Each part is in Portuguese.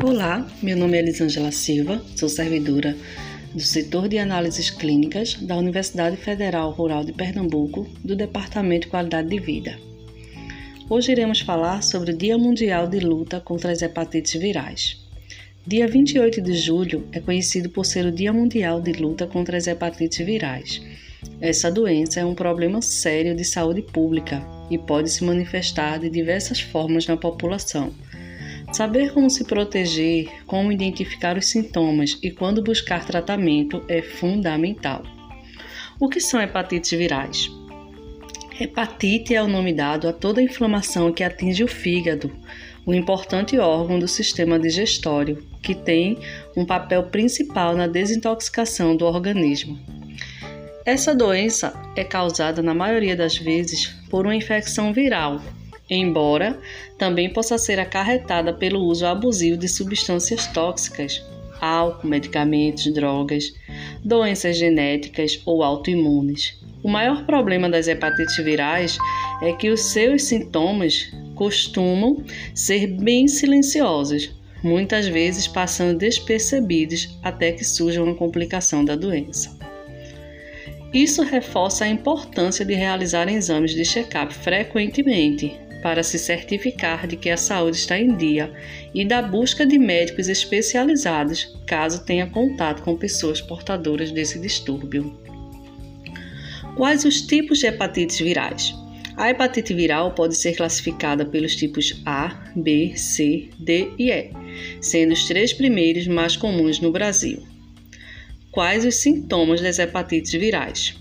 Olá, meu nome é Elisângela Silva, sou servidora do setor de análises clínicas da Universidade Federal Rural de Pernambuco, do Departamento de Qualidade de Vida. Hoje iremos falar sobre o Dia Mundial de Luta contra as Hepatites Virais. Dia 28 de julho é conhecido por ser o Dia Mundial de Luta contra as Hepatites Virais. Essa doença é um problema sério de saúde pública e pode se manifestar de diversas formas na população Saber como se proteger, como identificar os sintomas e quando buscar tratamento é fundamental. O que são hepatites virais? Hepatite é o nome dado a toda inflamação que atinge o fígado, um importante órgão do sistema digestório, que tem um papel principal na desintoxicação do organismo. Essa doença é causada, na maioria das vezes, por uma infecção viral, embora também possa ser acarretada pelo uso abusivo de substâncias tóxicas, álcool, medicamentos, drogas, doenças genéticas ou autoimunes. O maior problema das hepatites virais é que os seus sintomas costumam ser bem silenciosos, muitas vezes passando despercebidos até que surja uma complicação da doença. Isso reforça a importância de realizar exames de check-up frequentemente, para se certificar de que a saúde está em dia e da busca de médicos especializados caso tenha contato com pessoas portadoras desse distúrbio. Quais os tipos de hepatites virais? A hepatite viral pode ser classificada pelos tipos A, B, C, D e E, sendo os três primeiros mais comuns no Brasil. Quais os sintomas das hepatites virais?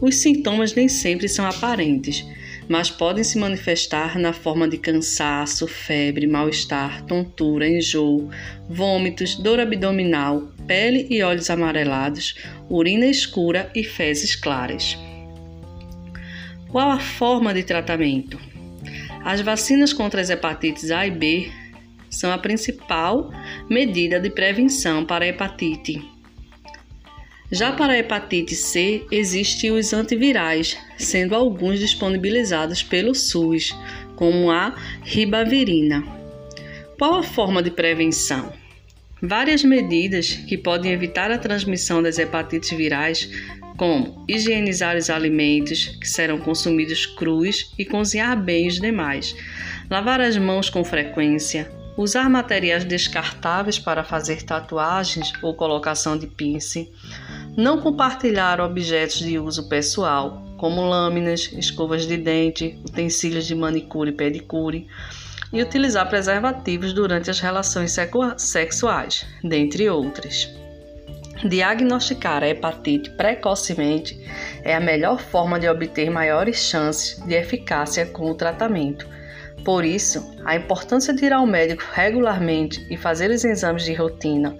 Os sintomas nem sempre são aparentes, mas podem se manifestar na forma de cansaço, febre, mal-estar, tontura, enjoo, vômitos, dor abdominal, pele e olhos amarelados, urina escura e fezes claras. Qual a forma de tratamento? As vacinas contra as hepatites A e B são a principal medida de prevenção para a hepatite já para a hepatite C, existem os antivirais, sendo alguns disponibilizados pelo SUS, como a ribavirina. Qual a forma de prevenção? Várias medidas que podem evitar a transmissão das hepatites virais, como higienizar os alimentos que serão consumidos crus e cozinhar bem os demais, lavar as mãos com frequência, usar materiais descartáveis para fazer tatuagens ou colocação de piercing, não compartilhar objetos de uso pessoal, como lâminas, escovas de dente, utensílios de manicure e pedicure, e utilizar preservativos durante as relações sexuais, dentre outras. Diagnosticar a hepatite precocemente é a melhor forma de obter maiores chances de eficácia com o tratamento. Por isso, a importância de ir ao médico regularmente e fazer os exames de rotina,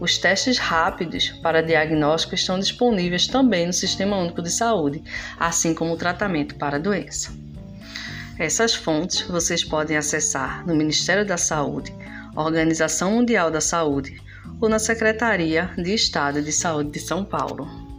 os testes rápidos para diagnóstico estão disponíveis também no Sistema Único de Saúde, assim como o tratamento para a doença. Essas fontes vocês podem acessar no Ministério da Saúde, Organização Mundial da Saúde ou na Secretaria de Estado de Saúde de São Paulo.